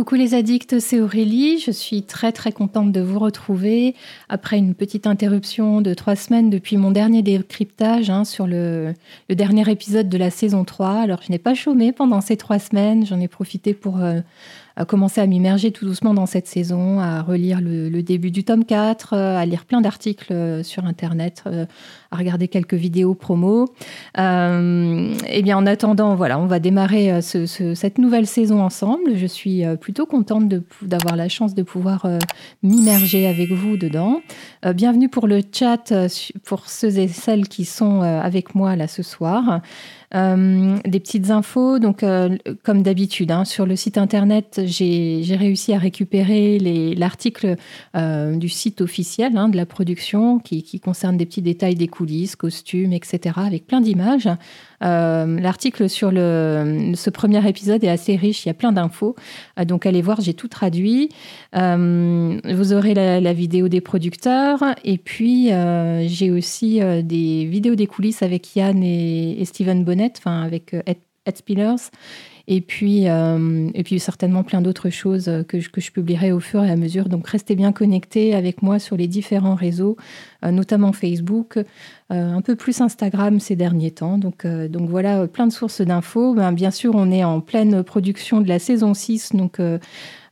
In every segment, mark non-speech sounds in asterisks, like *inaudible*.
Coucou les addicts, c'est Aurélie. Je suis très très contente de vous retrouver après une petite interruption de trois semaines depuis mon dernier décryptage hein, sur le, dernier épisode de la saison 3. Alors je n'ai pas chômé pendant ces trois semaines, j'en ai profité pour euh, commencer à m'immerger tout doucement dans cette saison, à relire le, début du tome 4, euh, à lire plein d'articles euh, sur Internet, à regarder quelques vidéos promo. Euh, et eh bien, en attendant, voilà, on va démarrer cette nouvelle saison ensemble. Je suis plutôt contente d'avoir la chance de pouvoir m'immerger avec vous dedans. bienvenue pour le chat, pour ceux et celles qui sont avec moi là ce soir. Euh, des petites infos, donc euh, comme d'habitude, hein, sur le site internet, j'ai réussi à récupérer l'article euh, du site officiel hein, de la production qui, qui, concerne des petits détails des coulisses, costumes, etc., avec plein d'images. Euh, l'article sur ce premier épisode est assez riche, il y a plein d'infos. Euh, donc allez voir, j'ai tout traduit. Euh, vous aurez la, vidéo des producteurs et puis j'ai aussi des vidéos des coulisses avec Yann et, Steven Bonnet, enfin avec Ed, Et puis, et puis certainement plein d'autres choses que je, que je publierai au fur et à mesure. Donc restez bien connectés avec moi sur les différents réseaux, notamment Facebook, euh, un peu plus Instagram ces derniers temps. Donc, euh, donc voilà, plein de sources d'infos. Ben, bien sûr, on est en pleine production de la saison 6, donc euh,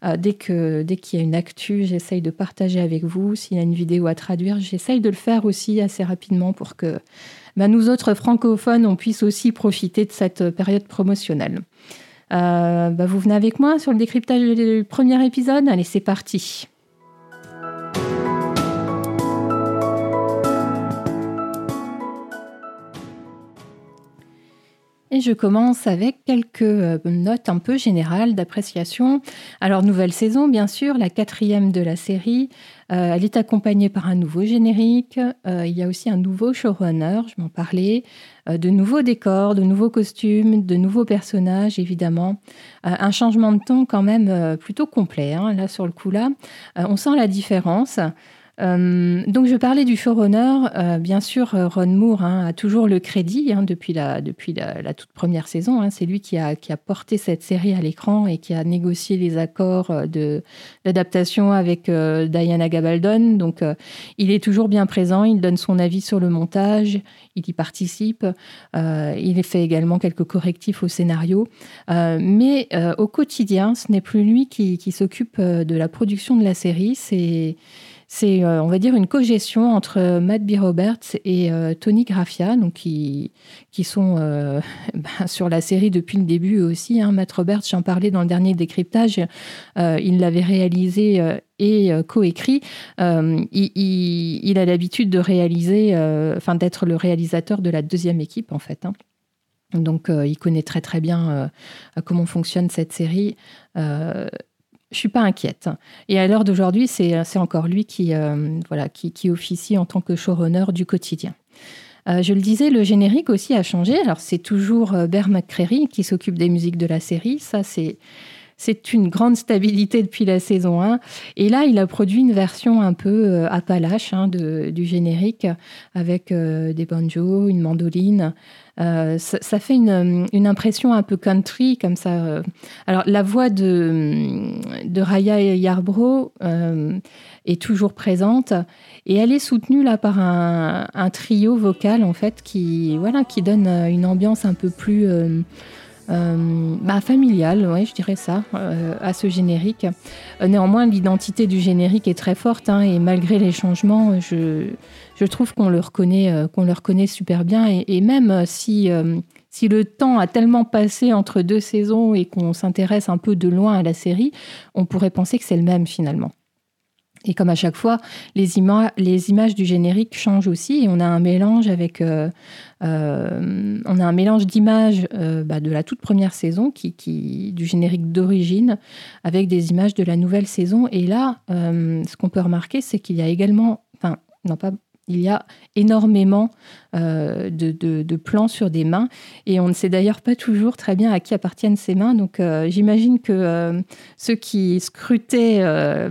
dès dès qu'il y a une actu, j'essaye de partager avec vous. S'il y a une vidéo à traduire, j'essaye de le faire aussi assez rapidement pour que ben, nous autres francophones, on puisse aussi profiter de cette période promotionnelle. Ben, vous venez avec moi sur le décryptage du premier épisode? Allez, c'est parti. Et je commence avec quelques euh, notes un peu générales d'appréciation. Alors, nouvelle saison, bien sûr, la quatrième de la série. Euh, elle est accompagnée par un nouveau générique. Euh, il y a aussi un nouveau showrunner, je m'en parlais. de nouveaux décors, de nouveaux costumes, de nouveaux personnages, évidemment. un changement de ton quand même plutôt complet, hein, là, sur le coup, là. on sent la différence. Euh, donc je parlais du showrunner. Euh, bien sûr, euh, Ron Moore hein, a toujours le crédit hein, depuis, la, toute première saison. Hein. C'est lui qui a, porté cette série à l'écran et qui a négocié les accords d'adaptation avec Diana Gabaldon. Donc il est toujours bien présent, il donne son avis sur le montage, il y participe. il fait également quelques correctifs au scénario. mais au quotidien, ce n'est plus lui qui, qui s'occupe de la production de la série. C'est c'est, euh, on va dire, une cogestion entre euh, Matt B. Roberts et euh, Tony Graffia, qui, sont bah, *laughs* sur la série depuis le début aussi. Hein. Matt Roberts, j'en parlais dans le dernier décryptage, il l'avait réalisé et coécrit. Il, il, a l'habitude de réaliser, enfin d'être le réalisateur de la deuxième équipe en fait. Hein. Donc, il connaît très très bien comment fonctionne cette série je suis pas inquiète. Et à l'heure d'aujourd'hui, c'est encore lui qui, euh, voilà, qui, qui, officie en tant que showrunner du quotidien. Euh, je le disais, le générique aussi a changé. Alors, c'est toujours euh, Bear McCreary qui s'occupe des musiques de la série. Ça, c'est. C'est une grande stabilité depuis la saison 1. Et là, il a produit une version un peu Appalache hein, du générique avec des banjos, une mandoline. Euh, ça, fait une, impression un peu country comme ça. Euh. Alors la voix de, de Raya Yarbrough euh, est toujours présente et elle est soutenue là par un, trio vocal en fait qui voilà qui donne une ambiance un peu plus bah, familiale, ouais, je dirais ça, à ce générique. néanmoins, l'identité du générique est très forte hein, et malgré les changements, je, je trouve qu'on le reconnaît, euh, qu'on le reconnaît super bien. Et, même euh, si, euh, si le temps a tellement passé entre deux saisons et qu'on s'intéresse un peu de loin à la série, on pourrait penser que c'est le même finalement. Et comme à chaque fois, les, images du générique changent aussi et on a un mélange avec, un mélange d'images bah, de la toute première saison, du générique d'origine, avec des images de la nouvelle saison. Et là, ce qu'on peut remarquer, c'est qu'il y a également, il y a énormément euh, de, plans sur des mains et on ne sait d'ailleurs pas toujours très bien à qui appartiennent ces mains. Donc euh, j'imagine que euh, ceux qui scrutaient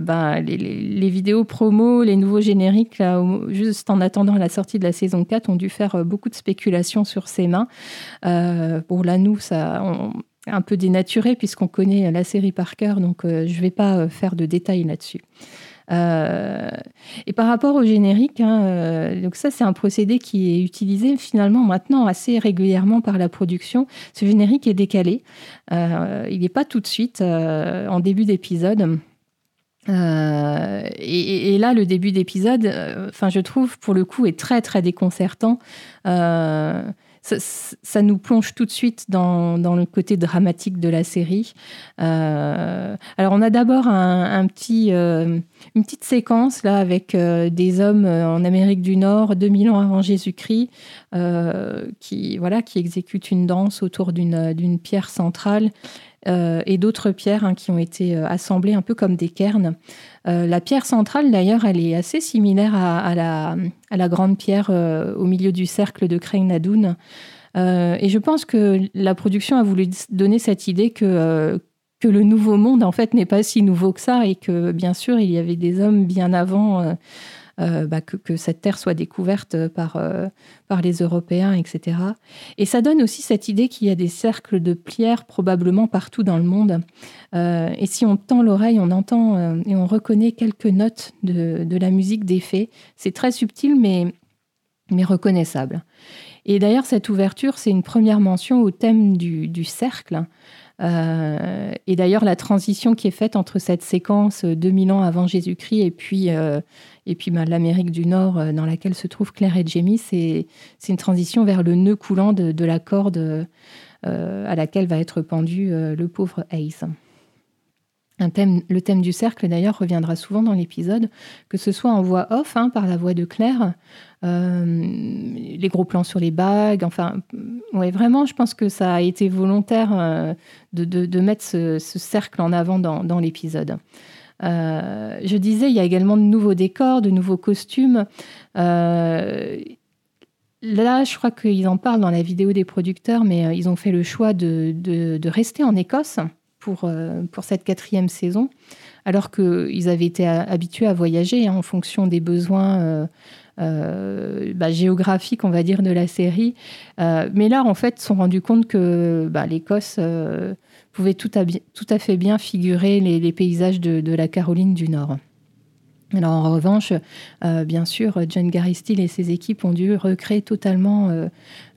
ben, les, vidéos promo, les nouveaux génériques, juste en attendant la sortie de la saison 4, ont dû faire beaucoup de spéculations sur ces mains. pour là, nous, ça, un peu dénaturé puisqu'on connaît la série par cœur, donc je ne vais pas faire de détails là-dessus. Euh, et par rapport au générique, hein, euh, donc ça c'est un procédé qui est utilisé finalement maintenant assez régulièrement par la production. Ce générique est décalé, euh, il n'est pas tout de suite en début d'épisode. et, là, le début d'épisode, enfin, je trouve pour le coup est très très déconcertant ça, nous plonge tout de suite dans, le côté dramatique de la série. Euh, alors, on a d'abord un, petit, euh, une petite séquence là avec euh, des hommes en Amérique du Nord, 2000 ans avant Jésus-Christ, qui, voilà, qui exécutent une danse autour d'une pierre centrale. Et d'autres pierres hein, qui ont été assemblées un peu comme des cairns. la pierre centrale, d'ailleurs, elle est assez similaire à, la, grande pierre au milieu du cercle de. Euh, et je pense que la production a voulu donner cette idée euh, que le nouveau monde, en fait, n'est pas si nouveau que ça et que, bien sûr, il y avait des hommes bien avant euh, bah, que, cette terre soit découverte par, par les Européens, etc. Et ça donne aussi cette idée qu'il y a des cercles de pierres probablement partout dans le monde. et si on tend l'oreille, on entend et on reconnaît quelques notes de, de la musique des fées. C'est très subtil, mais, mais reconnaissable. Et d'ailleurs, cette ouverture, c'est une première mention au thème du, cercle. Euh, et d'ailleurs, la transition qui est faite entre cette séquence 2000 ans avant Jésus-Christ et puis, euh, et puis ben, l'Amérique du Nord euh, dans laquelle se trouvent Claire et Jamie, c'est une transition vers le nœud coulant de, la corde à laquelle va être pendu le pauvre Ace le thème du cercle, d'ailleurs, reviendra souvent dans l'épisode, que ce soit en voix off, hein, par la voix de Claire, euh, les gros plans sur les bagues, enfin, ouais, vraiment, je pense que ça a été volontaire euh, de, mettre ce, cercle en avant dans, l'épisode. Euh, je disais, il y a également de nouveaux décors, de nouveaux costumes. là, je crois qu'ils en parlent dans la vidéo des producteurs, mais ils ont fait le choix de rester en Écosse pour, euh, pour cette quatrième saison, alors qu'ils avaient été habitués à voyager hein, en fonction des besoins euh, euh, bah, géographiques, on va dire, de la série. mais là, en fait, se sont rendus compte que bah, l'Écosse pouvait tout à, tout à, fait bien figurer les, paysages de, la Caroline du Nord. Alors en revanche, bien sûr, John Gary et ses équipes ont dû recréer totalement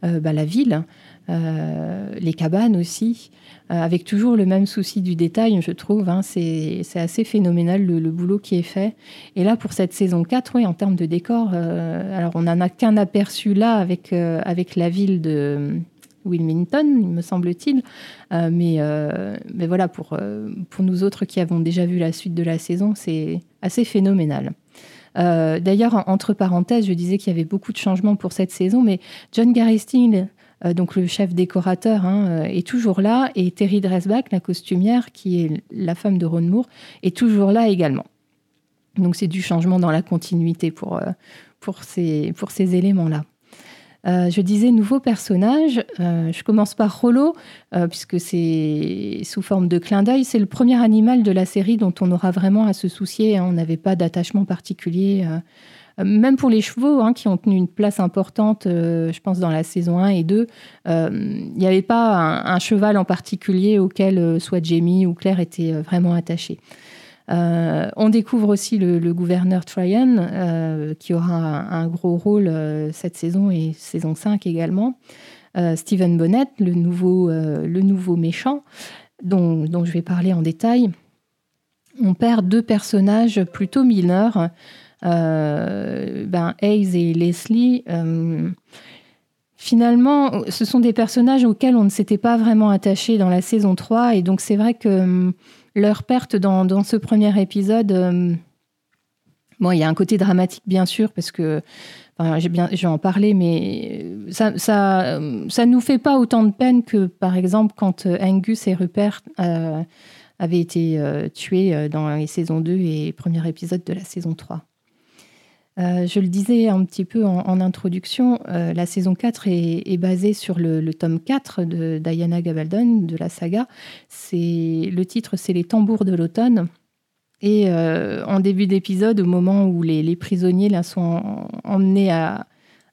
bah, la ville, les cabanes aussi, euh, avec toujours le même souci du détail, je trouve. Hein, c'est assez phénoménal le, boulot qui est fait. Et là, pour cette saison 4, oui, en termes de décor, euh, alors on n'en a qu'un aperçu là avec, euh, avec la ville de Wilmington, me semble-t-il. mais, mais voilà, pour, pour nous autres qui avons déjà vu la suite de la saison, c'est assez phénoménal. D'ailleurs, entre parenthèses, je disais qu'il y avait beaucoup de changements pour cette saison, mais John Gary euh, donc le chef décorateur, hein, euh, est toujours là. Et Terry Dresbach, la costumière, qui est la femme de Ron Moore, est toujours là également. Donc c'est du changement dans la continuité pour, euh, pour ces, pour ces éléments-là. je disais nouveau personnage. je commence par Rollo, puisque c'est sous forme de clin d'œil. C'est le premier animal de la série dont on aura vraiment à se soucier. Hein. On n'avait pas d'attachement particulier euh, même pour les chevaux, hein, qui ont tenu une place importante, euh, je pense, dans la saison 1 et 2, euh, il n'y avait pas un, cheval en particulier auquel soit Jamie ou Claire étaient vraiment attachés. on découvre aussi le, gouverneur Tryon, qui aura un, gros rôle cette saison et saison 5 également. Stephen Bonnet, le nouveau, méchant, dont, je vais parler en détail. On perd deux personnages plutôt mineurs. Euh, ben, Hayes et Leslie, euh, finalement, ce sont des personnages auxquels on ne s'était pas vraiment attaché dans la saison 3. Et donc, c'est vrai que euh, leur perte dans, ce premier épisode, bon, il y a un côté dramatique, bien sûr, parce que j'ai bien, je en parler, mais ça, ça, ça nous fait pas autant de peine que, par exemple, quand Angus et Rupert avaient été tués dans les saisons 2 et premier épisode de la saison 3. Euh, je le disais un petit peu en, introduction, euh, la saison 4 est, basée sur le, tome 4 de Diana Gabaldon, de la saga. Le titre, c'est Les tambours de l'automne. Et euh, en début d'épisode, au moment où les, prisonniers sont emmenés à,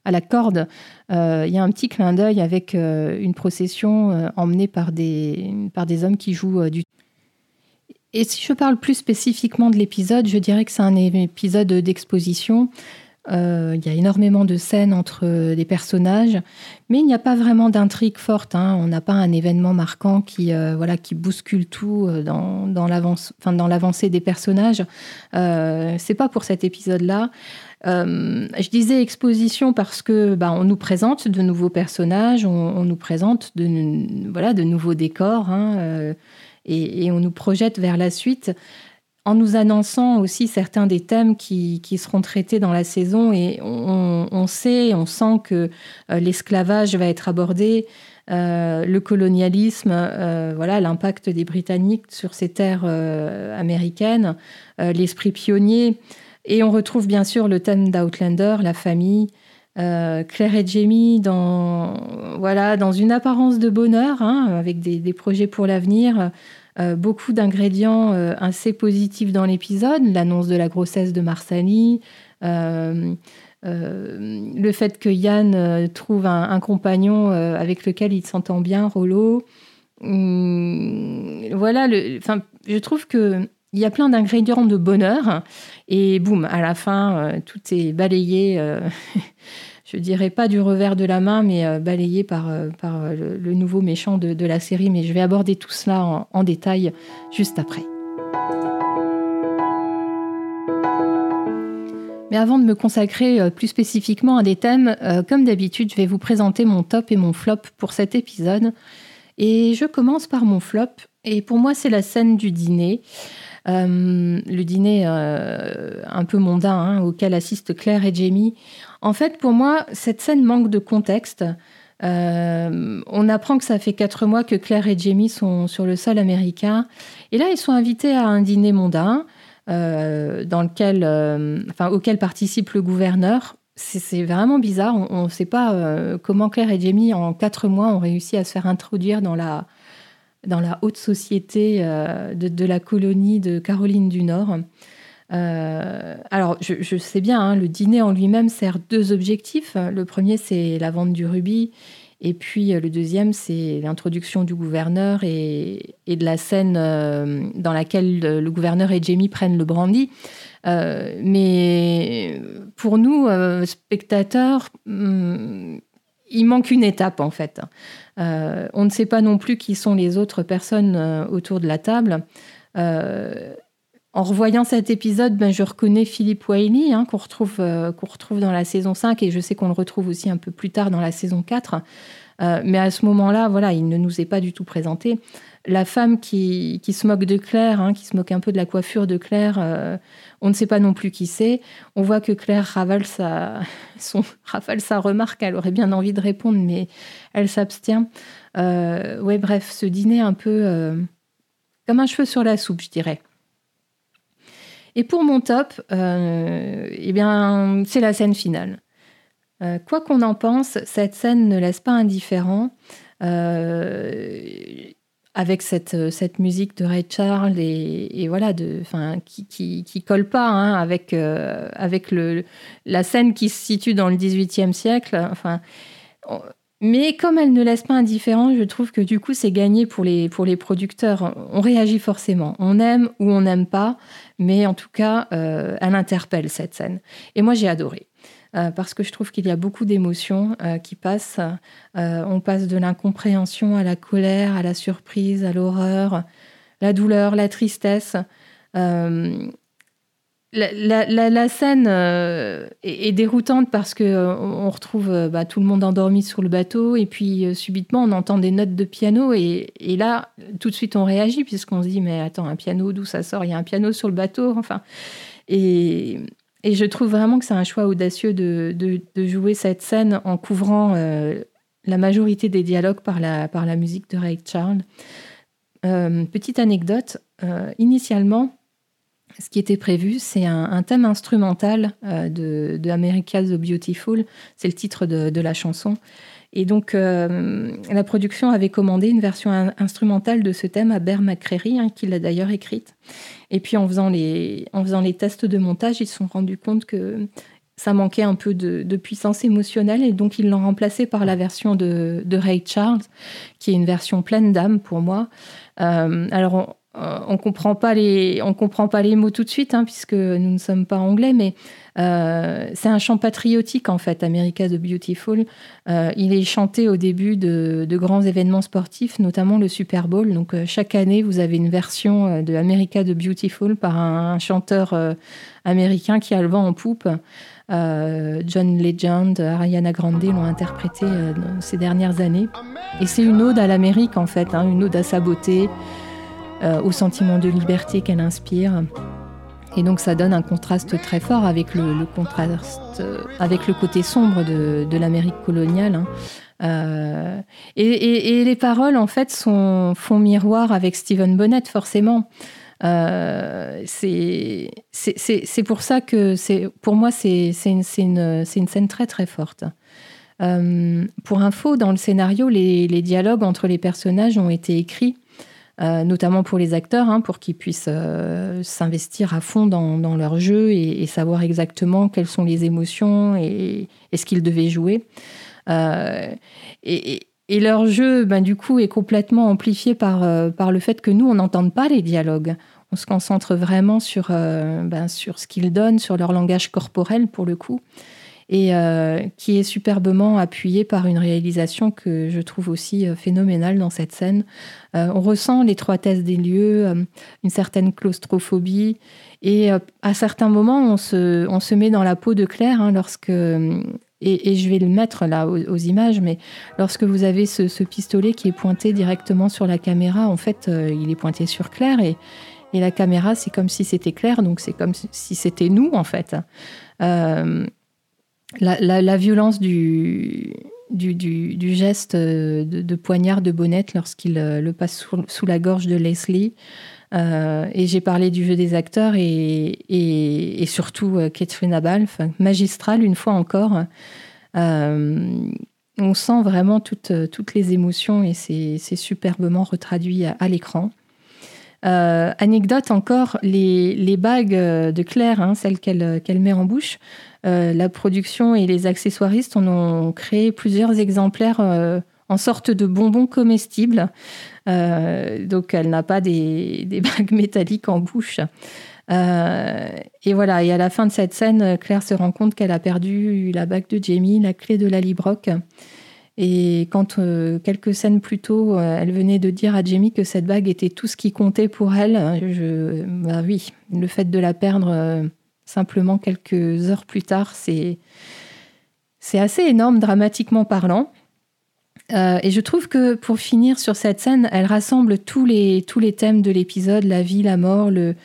la corde, il y a un petit clin d'œil avec une procession emmenée par des, par des hommes qui jouent du et si je parle plus spécifiquement de l'épisode, je dirais que c'est un épisode d'exposition. Euh, il y a énormément de scènes entre les personnages, mais il n'y a pas vraiment d'intrigue forte. Hein. On n'a pas un événement marquant qui, euh, voilà, qui bouscule tout euh, dans, dans l'avancée des personnages. Euh, c'est pas pour cet épisode-là. je disais exposition parce que bah, on nous présente de nouveaux personnages, on, nous présente de, voilà, de nouveaux décors. Hein, et, on nous projette vers la suite en nous annonçant aussi certains des thèmes qui, seront traités dans la saison. Et on, sait, on sent que euh, l'esclavage va être abordé, euh, le colonialisme, euh, voilà, l'impact des Britanniques sur ces terres américaines, l'esprit pionnier. Et on retrouve bien sûr le thème d'Outlander, la famille. Claire et Jamie dans, voilà, dans une apparence de bonheur, hein, avec des, projets pour l'avenir, euh, beaucoup d'ingrédients euh, assez positifs dans l'épisode, l'annonce de la grossesse de Marsali, euh, le fait que Yann trouve un, compagnon avec lequel il s'entend bien, Rollo. Hum, voilà, le, je trouve que il y a plein d'ingrédients de bonheur et boum, à la fin, tout est balayé *laughs* je dirais pas du revers de la main, mais euh, balayé par, euh, euh, le, nouveau méchant de, la série. Mais je vais aborder tout cela en, détail juste après. Mais avant de me consacrer plus spécifiquement à des thèmes, comme d'habitude, je vais vous présenter mon top et mon flop pour cet épisode. Et je commence par mon flop. Et pour moi, c'est la scène du dîner. Le dîner un peu mondain hein, auquel assistent Claire et Jamie en fait, pour moi, cette scène manque de contexte. Euh, on apprend que ça fait quatre mois que Claire et Jamie sont sur le sol américain. Et là, ils sont invités à un dîner mondain euh, dans lequel, euh, enfin, auquel participe le gouverneur. C'est vraiment bizarre. On ne sait pas comment Claire et Jamie, en quatre mois, ont réussi à se faire introduire dans la, dans la haute société de, de, la colonie de Caroline du Nord. Euh, alors, je, sais bien, hein, le dîner en lui-même sert deux objectifs. Le premier, c'est la vente du rubis. Et puis euh, le deuxième, c'est l'introduction du gouverneur et, de la scène euh, dans laquelle le gouverneur et Jamie prennent le brandy. mais pour nous, spectateurs, hmm, il manque une étape en fait. on ne sait pas non plus qui sont les autres personnes autour de la table en revoyant cet épisode, ben, je reconnais Philippe Wiley, hein, qu'on retrouve, euh, qu'on retrouve dans la saison 5, et je sais qu'on le retrouve aussi un peu plus tard dans la saison 4. Euh, mais à ce moment-là, voilà, il ne nous est pas du tout présenté. La femme qui, se moque de Claire, hein, qui se moque un peu de la coiffure de Claire, euh, on ne sait pas non plus qui c'est. On voit que Claire ravale sa, *laughs* rafale sa remarque, elle aurait bien envie de répondre, mais elle s'abstient. ouais, bref, ce dîner un peu comme un cheveu sur la soupe, je dirais. Et pour mon top, euh, eh bien, c'est la scène finale. Euh, quoi qu'on en pense, cette scène ne laisse pas indifférent. Euh, avec cette, cette musique de Ray Charles et, voilà de qui, qui, qui colle pas hein, avec avec le la scène qui se situe dans le XVIIIe siècle enfin mais comme elle ne laisse pas indifférent, je trouve que du coup c'est gagné pour les, pour les producteurs. On réagit forcément. On aime ou on n'aime pas, mais en tout cas, euh, elle interpelle cette scène. Et moi j'ai adoré. Euh, parce que je trouve qu'il y a beaucoup d'émotions euh, qui passent. on passe de l'incompréhension à la colère, à la surprise, à l'horreur, la douleur, la tristesse. La, scène euh, est, déroutante parce que euh, on retrouve euh, bah, tout le monde endormi sur le bateau et puis subitement on entend des notes de piano et, là tout de suite on réagit puisqu'on se dit mais attends un piano d'où ça sort? Il y a un piano sur le bateau enfin et, je trouve vraiment que c'est un choix audacieux de, jouer cette scène en couvrant la majorité des dialogues par la, par la musique de Ray Charles. petite anecdote, initialement ce qui était prévu, c'est un, thème instrumental euh, de, de America the Beautiful. C'est le titre de, la chanson. Et donc, euh, la production avait commandé une version instrumentale de ce thème à Bear McCreary, hein, qui l'a d'ailleurs écrite. Et puis, en faisant, les, en faisant les tests de montage, ils se sont rendus compte que ça manquait un peu de, puissance émotionnelle et donc ils l'ont remplacé par la version de, Ray Charles, qui est une version pleine d'âme pour moi. alors, on, ne comprend pas les, on comprend pas les mots tout de suite, hein, puisque nous ne sommes pas anglais, mais euh, c'est un chant patriotique en fait, America the Beautiful. Euh, il est chanté au début de, grands événements sportifs, notamment le Super Bowl. Donc euh, chaque année, vous avez une version de America the Beautiful par un, chanteur américain qui a le vent en poupe. John Legend, Ariana Grande l'ont interprété ces dernières années. Et c'est une ode à l'Amérique en fait, hein, une ode à sa beauté, au sentiment de liberté qu'elle inspire. Et donc ça donne un contraste très fort avec le, contraste, euh, avec le côté sombre de, l'Amérique coloniale. Hein. Euh, et, les paroles, en fait, sont, font miroir avec Stephen Bonnet, forcément. Euh, c'est pour ça que, pour moi, c'est une, une, une, scène très, très forte. Euh, pour info, dans le scénario, les, dialogues entre les personnages ont été écrits euh, notamment pour les acteurs, hein, pour qu'ils puissent euh, s'investir à fond dans, leur jeu et, savoir exactement quelles sont les émotions et, ce qu'ils devaient jouer. Euh, et, leur jeu, ben, du coup, est complètement amplifié par, par le fait que nous, on n'entende pas les dialogues. On se concentre vraiment sur, ben, sur ce qu'ils donnent, sur leur langage corporel, pour le coup et euh, qui est superbement appuyé par une réalisation que je trouve aussi euh, phénoménale dans cette scène. Euh, on ressent l'étroitesse des lieux, une certaine claustrophobie, et à certains moments, on se, met dans la peau de Claire hein, lorsque et, je vais le mettre là aux, images, mais lorsque vous avez ce, pistolet qui est pointé directement sur la caméra, en fait, il est pointé sur Claire et, la caméra, c'est comme si c'était Claire, donc c'est comme si c'était nous, en fait. La, violence du, geste de, poignard de Bonnette lorsqu'il euh, le passe sous, la gorge de Leslie. Euh, et j'ai parlé du jeu des acteurs et, surtout euh, Catherine Abalf, magistrale une fois encore. on sent vraiment toutes les émotions et c'est superbement retraduit à, l'écran. Anecdote encore, les, les, bagues de Claire, hein, celles qu'elle met en bouche, euh, la production et les accessoiristes en ont créé plusieurs exemplaires euh, en sorte de bonbons comestibles. Euh, donc elle n'a pas des, *laughs* bagues métalliques en bouche. et voilà, et à la fin de cette scène, Claire se rend compte qu'elle a perdu la bague de Jamie, la clé de la Librock. Et quand quelques scènes plus tôt, elle venait de dire à Jamie que cette bague était tout ce qui comptait pour elle, je, bah oui, le fait de la perdre Simplement quelques heures plus tard, c'est assez énorme dramatiquement parlant. Euh, et je trouve que pour finir sur cette scène, elle rassemble tous les, tous les thèmes de l'épisode, la vie, la mort, le,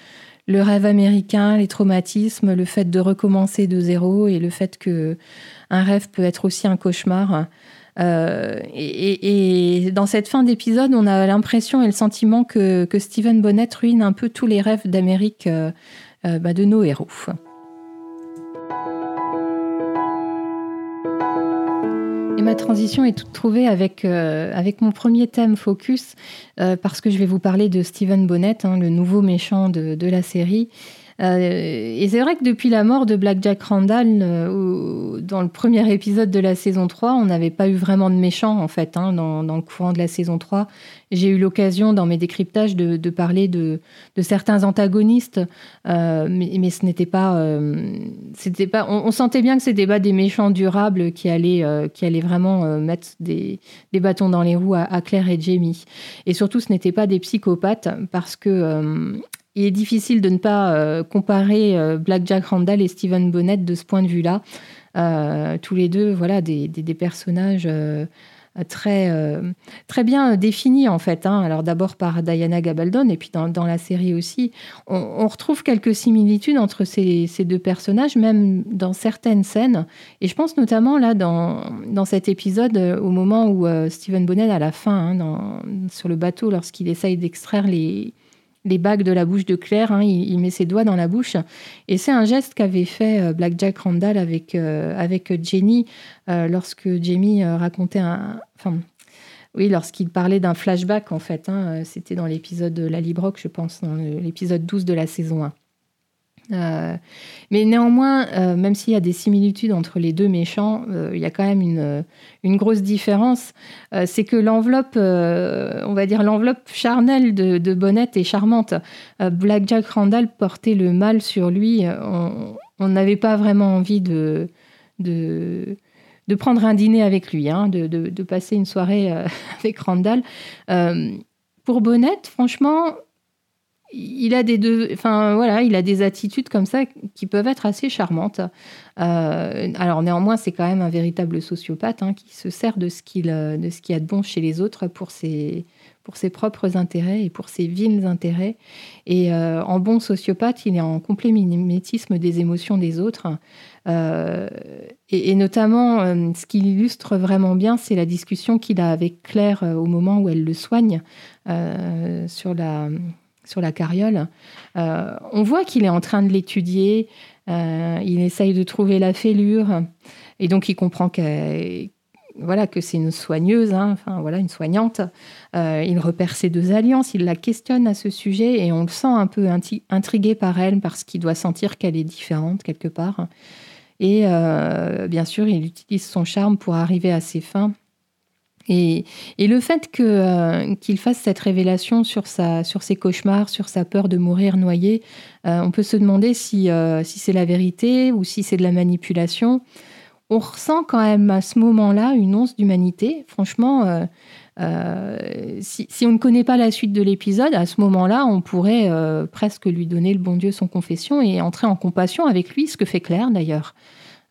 le rêve américain, les traumatismes, le fait de recommencer de zéro et le fait que un rêve peut être aussi un cauchemar. Euh, et, dans cette fin d'épisode, on a l'impression et le sentiment que, que Stephen Bonnet ruine un peu tous les rêves d'Amérique euh, euh, bah, de nos héros. Et ma transition est toute trouvée avec, avec mon premier thème focus, parce que je vais vous parler de Stephen Bonnet, hein, le nouveau méchant de, de la série. Euh, et c'est vrai que depuis la mort de Black Jack Randall, euh, dans le premier épisode de la saison 3, on n'avait pas eu vraiment de méchants, en fait, hein, dans, le courant de la saison 3. J'ai eu l'occasion, dans mes décryptages, de, parler de, certains antagonistes, euh, mais, ce n'était pas... on, sentait bien que c'était pas des méchants durables qui allaient, qui allaient vraiment mettre des, bâtons dans les roues à, Claire et Jamie. Et surtout, ce n'étaient pas des psychopathes, parce que il est difficile de ne pas euh, comparer euh, Black Jack Randall et Stephen Bonnet de ce point de vue-là. Euh, tous les deux, voilà, des, personnages très, très bien définis en fait. Hein. Alors d'abord par Diana Gabaldon et puis dans, la série aussi, on, retrouve quelques similitudes entre ces, deux personnages, même dans certaines scènes. Et je pense notamment là dans, dans cet épisode au moment où Stephen Bonnet à la fin, hein, sur le bateau, lorsqu'il essaye d'extraire les les bagues de la bouche de Claire. Hein, il, met ses doigts dans la bouche. Et c'est un geste qu'avait fait euh, Black Jack Randall avec, euh, avec Jenny euh, lorsque Jamie racontait un. Enfin, oui, lorsqu'il parlait d'un flashback, en fait. Hein, c'était dans l'épisode de La Librock, je pense, dans l'épisode 12 de la saison 1. Mais néanmoins, même s'il y a des similitudes entre les deux méchants, il y a quand même une, grosse différence. c'est que l'enveloppe, on va dire l'enveloppe charnelle de, de Bonnet est charmante. Black Jack Randall portait le mal sur lui. On n'avait pas vraiment envie de, prendre un dîner avec lui, hein, de, de, passer une soirée *laughs* avec Randall. pour Bonnet, franchement, il a des deux, enfin voilà, il a des attitudes comme ça qui peuvent être assez charmantes. Euh, alors néanmoins, c'est quand même un véritable sociopathe hein, qui se sert de ce qu'il de ce qu'il y a de bon chez les autres pour ses propres intérêts et pour ses vils intérêts. Et euh, en bon sociopathe, il est en complet mimétisme des émotions des autres. Euh, et, notamment, ce qui illustre vraiment bien, c'est la discussion qu'il a avec Claire au moment où elle le soigne sur la sur la carriole. Euh, on voit qu'il est en train de l'étudier, euh, il essaye de trouver la fêlure, et donc il comprend que, voilà, que c'est une soigneuse, hein, enfin voilà, une soignante. Euh, il repère ses deux alliances, il la questionne à ce sujet, et on le sent un peu intrigué par elle parce qu'il doit sentir qu'elle est différente quelque part. Et bien sûr, il utilise son charme pour arriver à ses fins. Et, le fait euh, qu'il fasse cette révélation sur, ses cauchemars, sur sa peur de mourir noyé, euh, on peut se demander si, euh, si c'est la vérité ou si c'est de la manipulation. On ressent quand même à ce moment-là une once d'humanité. Franchement, si, si, on ne connaît pas la suite de l'épisode, à ce moment-là, on pourrait presque lui donner le bon Dieu son confession et entrer en compassion avec lui, ce que fait Claire d'ailleurs.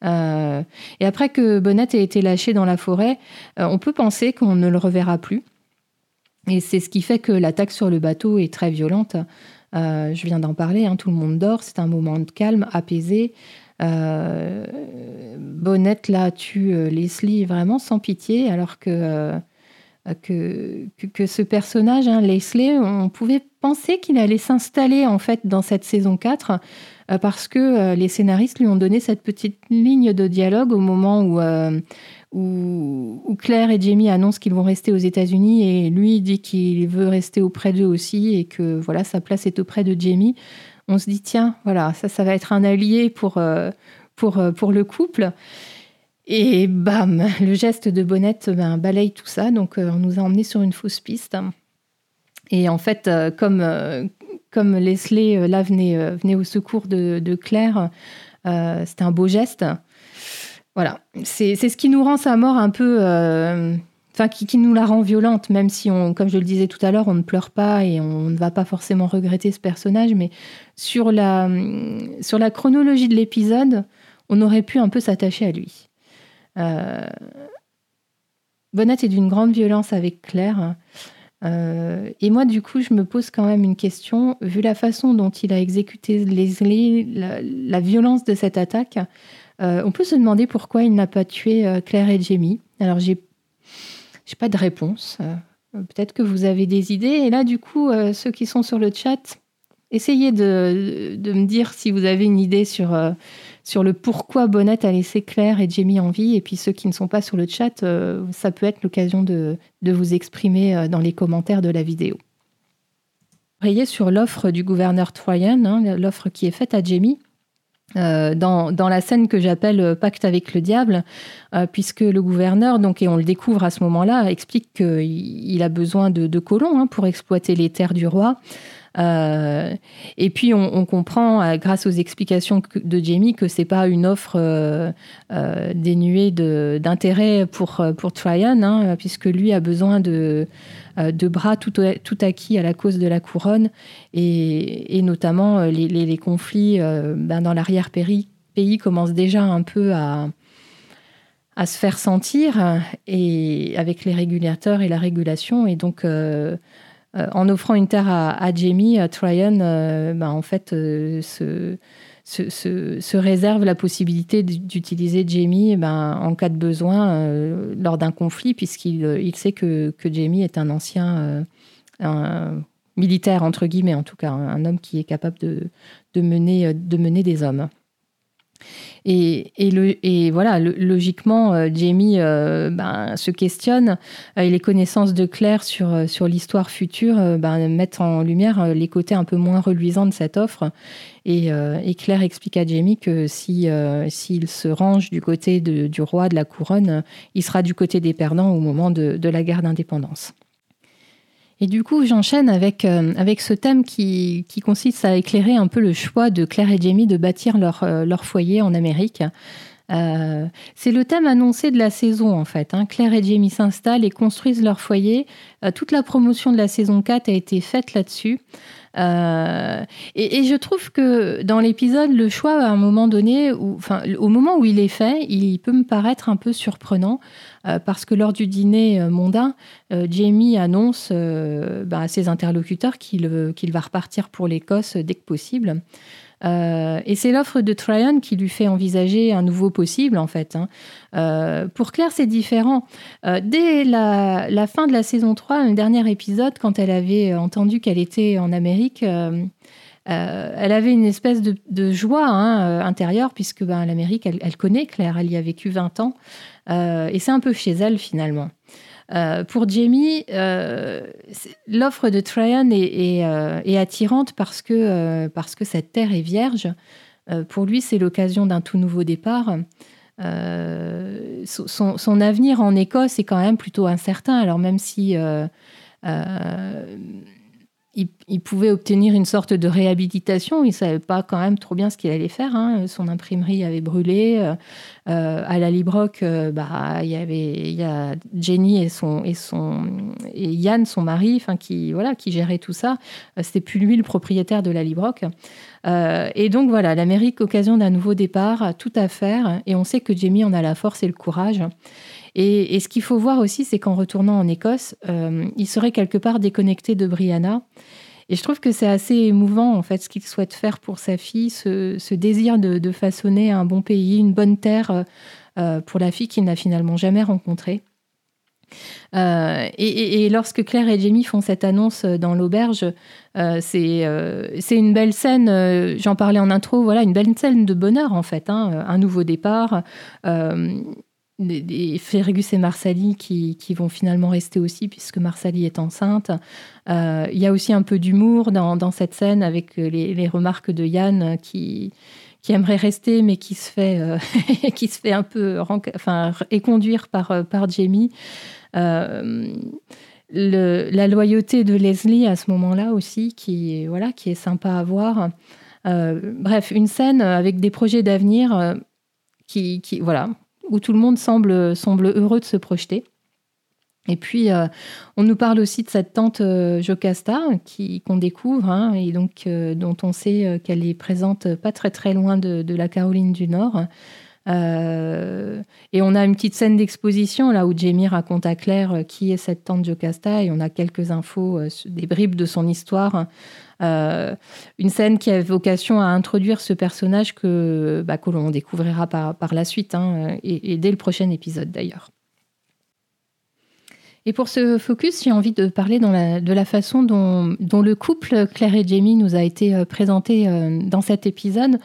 Euh, et après que Bonnet ait été lâché dans la forêt, euh, on peut penser qu'on ne le reverra plus. Et c'est ce qui fait que l'attaque sur le bateau est très violente. Euh, je viens d'en parler, hein, tout le monde dort, c'est un moment de calme, apaisé. Bonnet là tue Leslie vraiment sans pitié, alors que, que, que, ce personnage, hein, Leslie, on pouvait penser qu'il allait s'installer en fait dans cette saison 4 euh, parce que euh, les scénaristes lui ont donné cette petite ligne de dialogue au moment euh, où, où, Claire et Jamie annoncent qu'ils vont rester aux États-Unis et lui dit qu'il veut rester auprès d'eux aussi et que voilà sa place est auprès de Jamie. On se dit tiens voilà ça ça va être un allié pour pour pour le couple. Et bam, *laughs* le geste de Bonnette ben, balaye tout ça, donc on nous a emmenés sur une fausse piste. Et en fait, comme, comme Leslie euh, là venait, euh, au secours de, Claire, euh, c'était un beau geste. Voilà, c'est ce qui nous rend sa mort un peu, enfin qui, nous la rend violente, même si on, comme je le disais tout à l'heure, on ne pleure pas et on ne va pas forcément regretter ce personnage, mais sur la, sur la chronologie de l'épisode, on aurait pu un peu s'attacher à lui. Bonnette est d'une grande violence avec Claire. Euh, et moi, du coup, je me pose quand même une question. Vu la façon dont il a exécuté Leslie, la, violence de cette attaque, euh, on peut se demander pourquoi il n'a pas tué euh, Claire et Jamie. Alors, j'ai, j'ai pas de réponse. peut-être que vous avez des idées. Et là, du coup, ceux qui sont sur le chat, essayez de, me dire si vous avez une idée sur sur le pourquoi Bonnet a laissé Claire et Jamie en vie. Et puis ceux qui ne sont pas sur le chat, euh, ça peut être l'occasion de, vous exprimer euh, dans les commentaires de la vidéo. Rayez sur l'offre du gouverneur Troyen, hein, l'offre qui est faite à Jamie. Euh, dans, la scène que j'appelle Pacte avec le diable, puisque le gouverneur, donc, et on le découvre à ce moment-là, explique qu'il a besoin de, colons hein, pour exploiter les terres du roi. Euh, et puis on, comprend, euh, grâce aux explications de Jamie, que c'est pas une offre euh, dénuée d'intérêt pour pour Tryon, hein, puisque lui a besoin de de bras tout, tout, acquis à la cause de la couronne et, notamment les, conflits ben, dans l'arrière-pays pays commencent déjà un peu à, à se faire sentir et avec les régulateurs et la régulation et donc euh, en offrant une terre à, Jamie, Tryon, euh, ben, en fait, euh, se, se, réserve la possibilité d'utiliser Jamie ben, en cas de besoin lors d'un conflit, puisqu'il il sait que, que, Jamie est un ancien militaire, entre guillemets en tout cas, un homme qui est capable de, de, mener, de mener des hommes. Et, et, voilà, logiquement, euh, Jamie euh, ben, se questionne et les connaissances de Claire sur, sur l'histoire future ben, mettent en lumière les côtés un peu moins reluisants de cette offre. Et, Claire explique à Jamie que si s'il se range du côté du roi de la couronne, il sera du côté des perdants au moment de, de la guerre d'indépendance. Et du coup, j'enchaîne avec, euh, avec ce thème qui, qui, consiste à éclairer un peu le choix de Claire et Jamie de bâtir leur, euh, leur foyer en Amérique. Euh, c'est le thème annoncé de la saison en fait. Hein. Claire et Jamie s'installent et construisent leur foyer. toute la promotion de la saison 4 a été faite là-dessus. Et, je trouve que dans l'épisode, le choix à un moment donné, au moment où il est fait, il peut me paraître un peu surprenant parce que lors du dîner euh, mondain, Jamie annonce bah, à ses interlocuteurs qu'il va repartir pour l'Écosse dès que possible. Euh, et c'est l'offre de Tryon qui lui fait envisager un nouveau possible, en fait. Hein. Euh, pour Claire, c'est différent. Euh, dès la, fin de la saison 3, le dernier épisode, quand elle avait entendu qu'elle était en Amérique, elle avait une espèce de, joie hein, intérieure, puisque ben, l'Amérique, elle, connaît Claire, elle y a vécu 20 ans. et c'est un peu chez elle, finalement. Euh, pour Jamie, euh, l'offre de Tryon euh, est, attirante parce que, cette terre est vierge. pour lui, c'est l'occasion d'un tout nouveau départ. Son, avenir en Écosse est quand même plutôt incertain. Alors même si il, pouvait obtenir une sorte de réhabilitation. Il ne savait pas quand même trop bien ce qu'il allait faire. Hein. Son imprimerie avait brûlé. Euh, euh, à la Librock, euh, bah, il y avait il y a Jenny et son et son et Yann, son mari, qui voilà, qui gérait tout ça. C'était plus lui le propriétaire de la Librock. et donc voilà, l'Amérique, occasion d'un nouveau départ, tout à faire. Et on sait que Jamie en a la force et le courage. Et, ce qu'il faut voir aussi, c'est qu'en retournant en Écosse, euh, il serait quelque part déconnecté de Brianna. Et je trouve que c'est assez émouvant, en fait, ce qu'il souhaite faire pour sa fille, ce, désir de, façonner un bon pays, une bonne terre euh, euh, pour la fille qu'il n'a finalement jamais rencontrée. et, lorsque Claire et Jamie font cette annonce dans l'auberge, c'est une belle scène, j'en parlais en intro, voilà, une belle scène de bonheur en fait, hein, un nouveau départ des, Fergus et Marsali qui, vont finalement rester aussi puisque Marsali est enceinte. Euh, il y a aussi un peu d'humour dans, cette scène avec les, remarques de Yann qui, qui aimerait rester mais qui se fait, euh, *laughs* qui se fait un peu enfin, éconduire par, par Jamie. Euh, la loyauté de Leslie à ce moment-là aussi qui, voilà, qui est sympa à voir. bref, une scène avec des projets d'avenir qui, qui, voilà, où tout le monde semble, semble heureux de se projeter. Et puis, euh, on nous parle aussi de cette tante euh, Jocasta qu'on découvre, hein, et donc euh, dont on sait qu'elle est présente pas très très loin de, la Caroline du Nord. Et on a une petite scène d'exposition là où Jamie raconte à Claire qui est cette tante Jocasta, et on a quelques infos, des bribes de son histoire. Euh, une scène qui a vocation à introduire ce personnage que, bah, l'on découvrira par, par la suite, hein, et, dès le prochain épisode d'ailleurs. Et pour ce focus, j'ai envie de parler de la façon dont, le couple Claire et Jamie nous a été euh, présenté euh, dans cet épisode.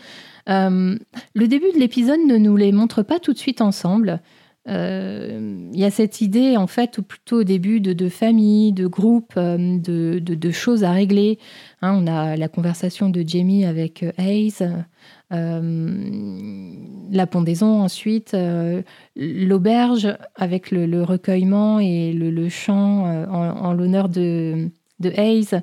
Le début de l'épisode ne nous les montre pas tout de suite ensemble. Euh, il y a cette idée, en fait, ou plutôt au début, de, famille, de groupe, euh, de, choses à régler. Hein, on a la conversation de Jamie avec euh, Hayes, la pendaison ensuite, l'auberge avec le, recueillement et le, chant en, l'honneur de, de Hayes.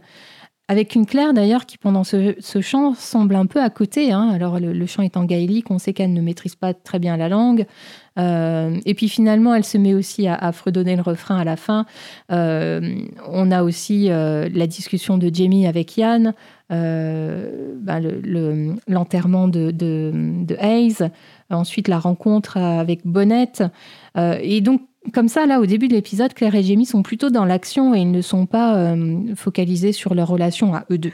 Avec une Claire d'ailleurs qui pendant ce, chant semble un peu à côté. Hein. Alors le, chant est en gaélique, on sait qu'elle ne maîtrise pas très bien la langue. Euh, et puis finalement, elle se met aussi à, fredonner le refrain à la fin. Euh, on a aussi euh, la discussion de Jamie avec Yann, ben, l'enterrement de, de, Hayes, ensuite la rencontre avec Bonnette. et donc comme ça, là, au début de l'épisode, Claire et Jamie sont plutôt dans l'action et ils ne sont pas euh, focalisés sur leur relation à eux deux.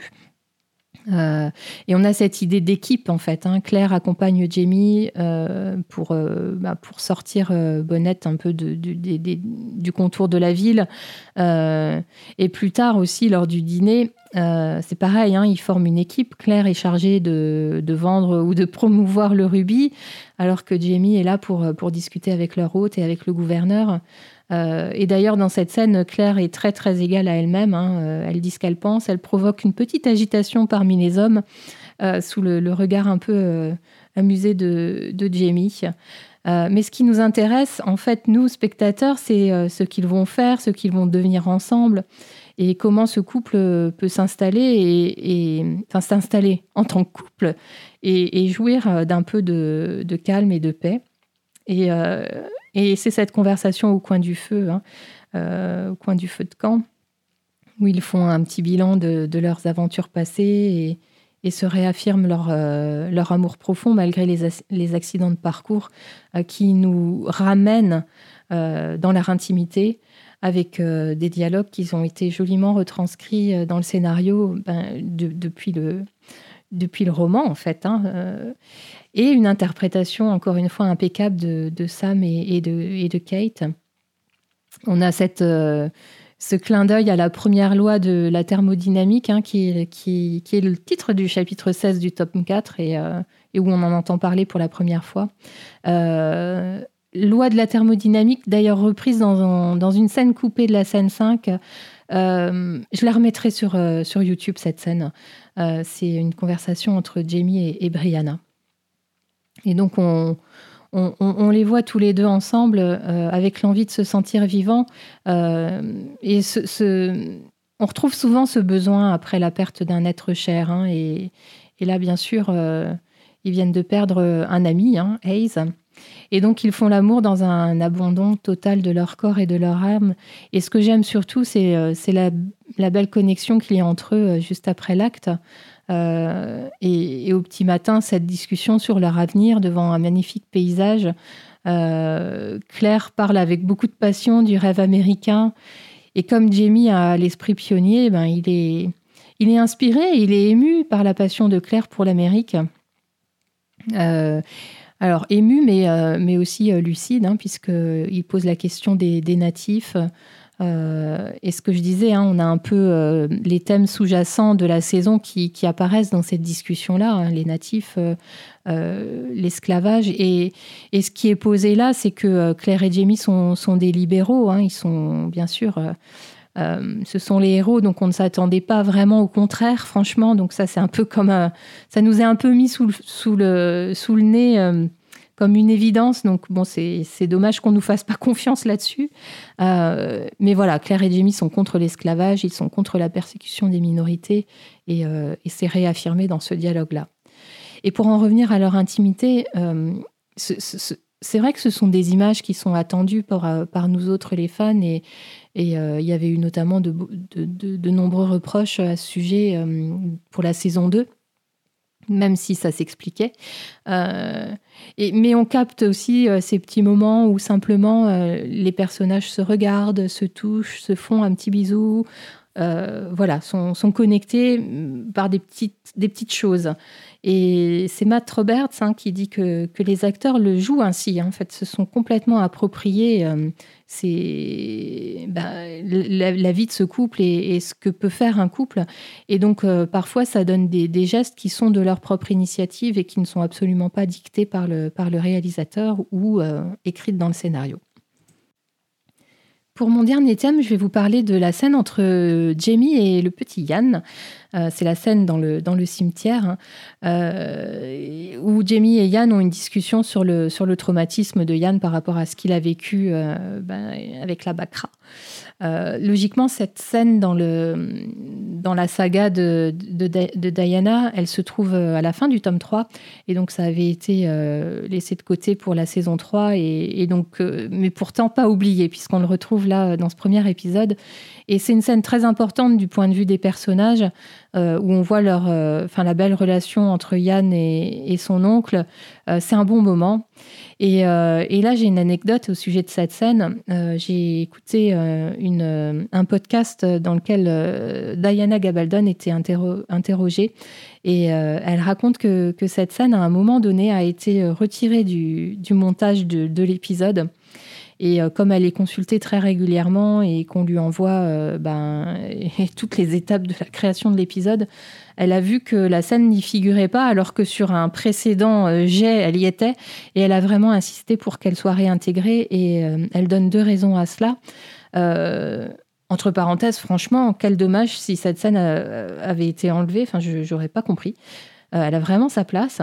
Euh, et on a cette idée d'équipe en fait. Hein. Claire accompagne Jamie euh, pour, euh, bah, pour sortir Bonnette un peu du contour de la ville. et plus tard aussi, lors du dîner, c'est pareil, hein, ils forment une équipe. Claire est chargée de, de, vendre ou de promouvoir le rubis, alors que Jamie est là pour, pour discuter avec leur hôte et avec le gouverneur. Euh, et d'ailleurs, dans cette scène, Claire est très très égale à elle-même. Hein. Euh, elle dit ce qu'elle pense. Elle provoque une petite agitation parmi les hommes euh, sous le, regard un peu amusé de, Jamie. mais ce qui nous intéresse, en fait, nous, spectateurs, c'est ce qu'ils vont faire, ce qu'ils vont devenir ensemble et comment ce couple peut s'installer et, enfin s'installer en tant que couple et, jouir d'un peu de, de, calme et de paix. Et, et c'est cette conversation au coin du feu, hein, euh, au coin du feu de camp, où ils font un petit bilan de, leurs aventures passées et, se réaffirment leur, euh, leur, amour profond malgré les, les accidents de parcours euh, qui nous ramènent dans leur intimité avec des dialogues qui ont été joliment retranscrits dans le scénario ben, depuis, le, depuis le roman, en fait. Hein, et une interprétation, encore une fois, impeccable de, Sam et, de, Kate. On a euh, ce clin d'œil à la première loi de la thermodynamique, hein, qui, est le titre du chapitre 16 du tome 4 et, euh, et, où on en entend parler pour la première fois. Euh, loi de la thermodynamique, d'ailleurs reprise dans, dans, une scène coupée de la scène 5. Je la remettrai sur, sur YouTube, cette scène. C'est une conversation entre Jamie et, Brianna. Et donc, on, on, les voit tous les deux ensemble euh, avec l'envie de se sentir vivants. Euh, et on retrouve souvent ce besoin après la perte d'un être cher. Hein, et, là, bien sûr, euh, ils viennent de perdre un ami, hein, Hayes. Et donc, ils font l'amour dans un abandon total de leur corps et de leur âme. Et ce que j'aime surtout, c'est la, la, belle connexion qu'il y a entre eux juste après l'acte. Euh, et, au petit matin, cette discussion sur leur avenir devant un magnifique paysage. Euh, Claire parle avec beaucoup de passion du rêve américain. Et comme Jamie a l'esprit pionnier, ben, il, est, inspiré, il est ému par la passion de Claire pour l'Amérique. Euh, alors ému, mais, mais aussi lucide, hein, puisqu'il pose la question des, des natifs, euh, et ce que je disais, hein, on a un peu euh, les thèmes sous-jacents de la saison qui, apparaissent dans cette discussion-là, hein, les natifs, euh, l'esclavage. Et, ce qui est posé là, c'est que Claire et Jamie sont, des libéraux. Ils sont, bien sûr, ce sont les héros, donc on ne s'attendait pas vraiment au contraire, franchement. Donc ça, c'est un peu comme, ça nous est un peu mis sous, sous, le, sous le nez comme une évidence. Donc, bon, c'est dommage qu'on nous fasse pas *laughs* confiance là-dessus. Euh, mais voilà, Claire et Jamie sont contre l'esclavage, ils sont contre la persécution des minorités, et, euh, c'est réaffirmé dans ce dialogue-là. Et pour en revenir à leur intimité, euh, c'est vrai que ce sont des images qui sont attendues par, par nous autres, les fans, et, et il y avait eu notamment de, nombreux reproches à ce sujet pour la saison 2 même si ça s'expliquait. Euh, mais on capte aussi euh, ces petits moments où simplement euh, les personnages se regardent, se touchent, se font un petit bisou, voilà, sont, connectés mm, par des petites, des petites choses. Et c'est Matt Roberts hein, qui dit que, que, les acteurs le jouent ainsi. Hein. En fait, se sont complètement appropriés c'est bah, la, vie de ce couple et, ce que peut faire un couple. Et donc, euh, parfois, ça donne des, gestes qui sont de leur propre initiative et qui ne sont absolument pas dictés par le, par le réalisateur ou euh, écrits dans le scénario. Pour mon dernier thème, je vais vous parler de la scène entre Jamie et le petit Yann. Euh, c'est la scène dans le, dans le cimetière hein, euh, où Jamie et Yann ont une discussion sur le, sur le traumatisme de Yann par rapport à ce qu'il a vécu euh, ben, avec la Bakra. logiquement, cette scène dans, le, dans la saga de, de, Diana, elle se trouve à la fin du tome 3. Et donc, ça avait été laissé de côté pour la saison 3. Et, et donc, mais pourtant pas oublié, puisqu'on le retrouve là dans ce premier épisode. Et c'est une scène très importante du point de vue des personnages, euh, où on voit leur, euh, enfin la belle relation entre Yann et, son oncle. Euh, c'est un bon moment. Et, là, j'ai une anecdote au sujet de cette scène. j'ai écouté un podcast dans lequel Diana Gabaldon était interrogée et elle raconte que, cette scène, à un moment donné, a été retirée du, montage de l'épisode et euh, comme elle est consultée très régulièrement et qu'on lui envoie euh, ben, *laughs* toutes les étapes de la création de l'épisode, elle a vu que la scène n'y figurait pas, alors que sur un précédent euh, jet, elle y était. Et elle a vraiment insisté pour qu'elle soit réintégrée. Et elle donne deux raisons à cela. entre parenthèses, franchement, quel dommage si cette scène avait été enlevée. Enfin, je n'aurais pas compris. Euh, elle a vraiment sa place.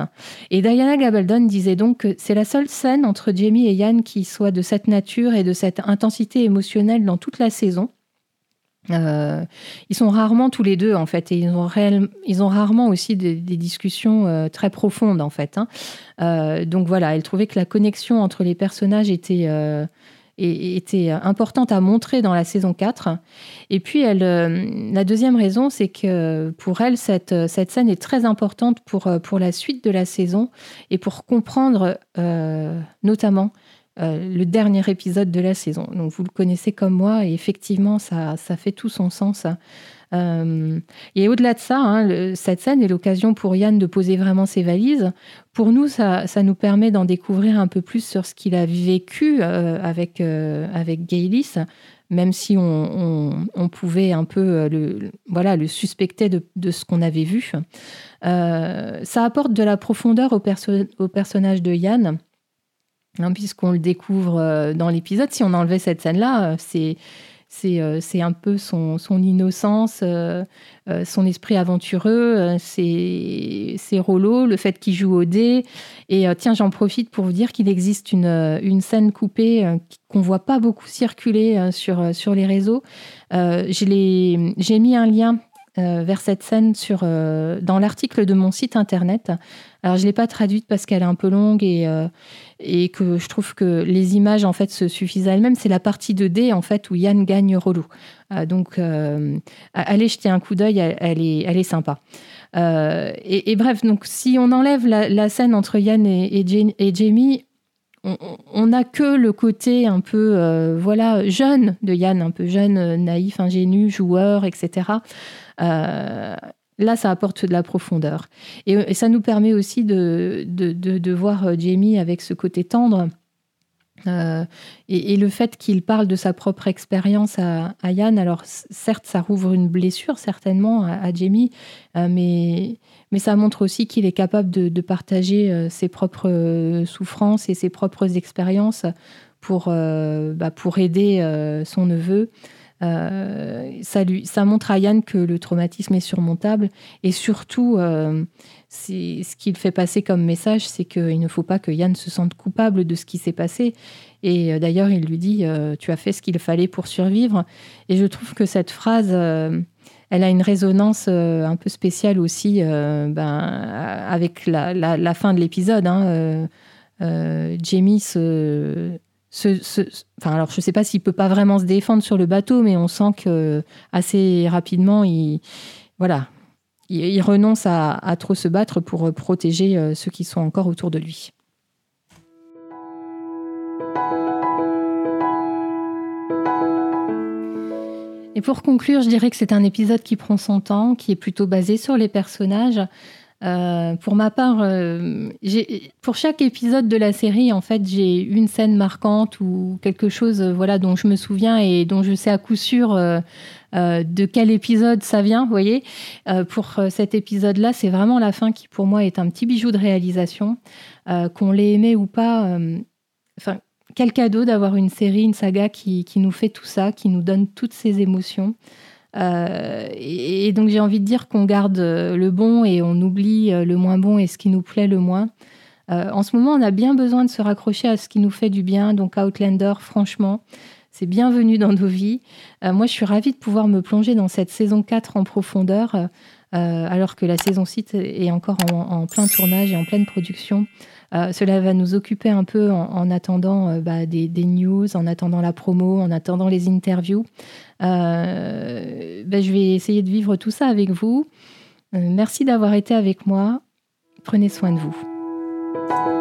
Et Diana Gabaldon disait donc que c'est la seule scène entre Jamie et Yann qui soit de cette nature et de cette intensité émotionnelle dans toute la saison. Euh, ils sont rarement tous les deux en fait et ils ont, rarement aussi des, discussions euh, très profondes en fait. Hein. donc voilà, elle trouvait que la connexion entre les personnages était était importante à montrer dans la saison 4. Et puis, euh, la deuxième raison, c'est que pour elle, cette, cette scène est très importante pour, euh, la suite de la saison et pour comprendre euh, notamment le dernier épisode de la saison. Donc, vous le connaissez comme moi et effectivement, ça fait tout son sens. Euh, et au-delà de ça, hein, cette scène est l'occasion pour Yann de poser vraiment ses valises. Pour nous, ça, nous permet d'en découvrir un peu plus sur ce qu'il a vécu euh, avec, euh, avec Gaylis, même si on, pouvait un peu le, voilà, le suspecter de, ce qu'on avait vu. ça apporte de la profondeur au, au personnage de Yann. Hein, puisqu'on le découvre dans l'épisode, si on enlevait cette scène-là, c'est euh, c'est un peu son, innocence, euh, euh, son esprit aventureux, ses, ses le fait qu'il joue au dé. Et tiens, j'en profite pour vous dire qu'il existe une, scène coupée qu'on voit pas beaucoup circuler sur, les réseaux. J'ai mis un lien vers cette scène dans l'article de mon site internet. Alors, je ne l'ai pas traduite parce qu'elle est un peu longue et, et que je trouve que les images en fait se suffisent à elles-mêmes. C'est la partie de d en fait où Yann gagne Rollo. Euh, donc euh, allez jeter un coup d'œil, elle, est, elle est sympa. Euh, et, bref, donc si on enlève la, scène entre Yann et, Jamie, on n'a que le côté un peu voilà jeune de Yann, un peu jeune, naïf, ingénu, joueur, etc. Là, ça apporte de la profondeur. Et, ça nous permet aussi de, de, voir euh, Jamie avec ce côté tendre. Euh, et, le fait qu'il parle de sa propre expérience à, Yann, alors certes, ça rouvre une blessure certainement à, Jamie, euh, mais, mais ça montre aussi qu'il est capable de, partager ses propres souffrances et ses propres expériences pour, bah, pour aider son neveu. Euh, ça, montre à Yann que le traumatisme est surmontable et surtout, euh, ce qu'il fait passer comme message, c'est qu'il ne faut pas que Yann se sente coupable de ce qui s'est passé. Et euh, d'ailleurs, il lui dit Tu as fait ce qu'il fallait pour survivre. Et je trouve que cette phrase elle a une résonance un peu spéciale aussi ben, avec la, fin de l'épisode. Hein, Jamie se, enfin, alors je ne sais pas s'il peut pas vraiment se défendre sur le bateau, mais on sent que assez rapidement, il, voilà, il, renonce à, trop se battre pour euh, protéger euh, ceux qui sont encore autour de lui. Et pour conclure, je dirais que c'est un épisode qui prend son temps, qui est plutôt basé sur les personnages. Euh, pour ma part, euh, pour chaque épisode de la série, en fait, j'ai une scène marquante ou quelque chose, euh, voilà, dont je me souviens et dont je sais à coup sûr de quel épisode ça vient. Vous voyez, pour cet épisode-là, c'est vraiment la fin qui, pour moi, est un petit bijou de réalisation, qu'on l'ait aimé ou pas. Enfin, quel cadeau d'avoir une série, une saga qui, qui, nous fait tout ça, qui nous donne toutes ces émotions. Euh, et, donc j'ai envie de dire qu'on garde euh, le bon et on oublie euh, le moins bon et ce qui nous plaît le moins. en ce moment, on a bien besoin de se raccrocher à ce qui nous fait du bien. Donc Outlander, franchement, c'est bienvenu dans nos vies. moi, je suis ravie de pouvoir me plonger dans cette saison 4 en profondeur, alors que la saison 6 est encore en, plein tournage et en pleine production. Cela va nous occuper un peu en, attendant bah, des, news, en attendant la promo, en attendant les interviews. Euh, ben, je vais essayer de vivre tout ça avec vous. Euh, merci d'avoir été avec moi. Prenez soin de vous.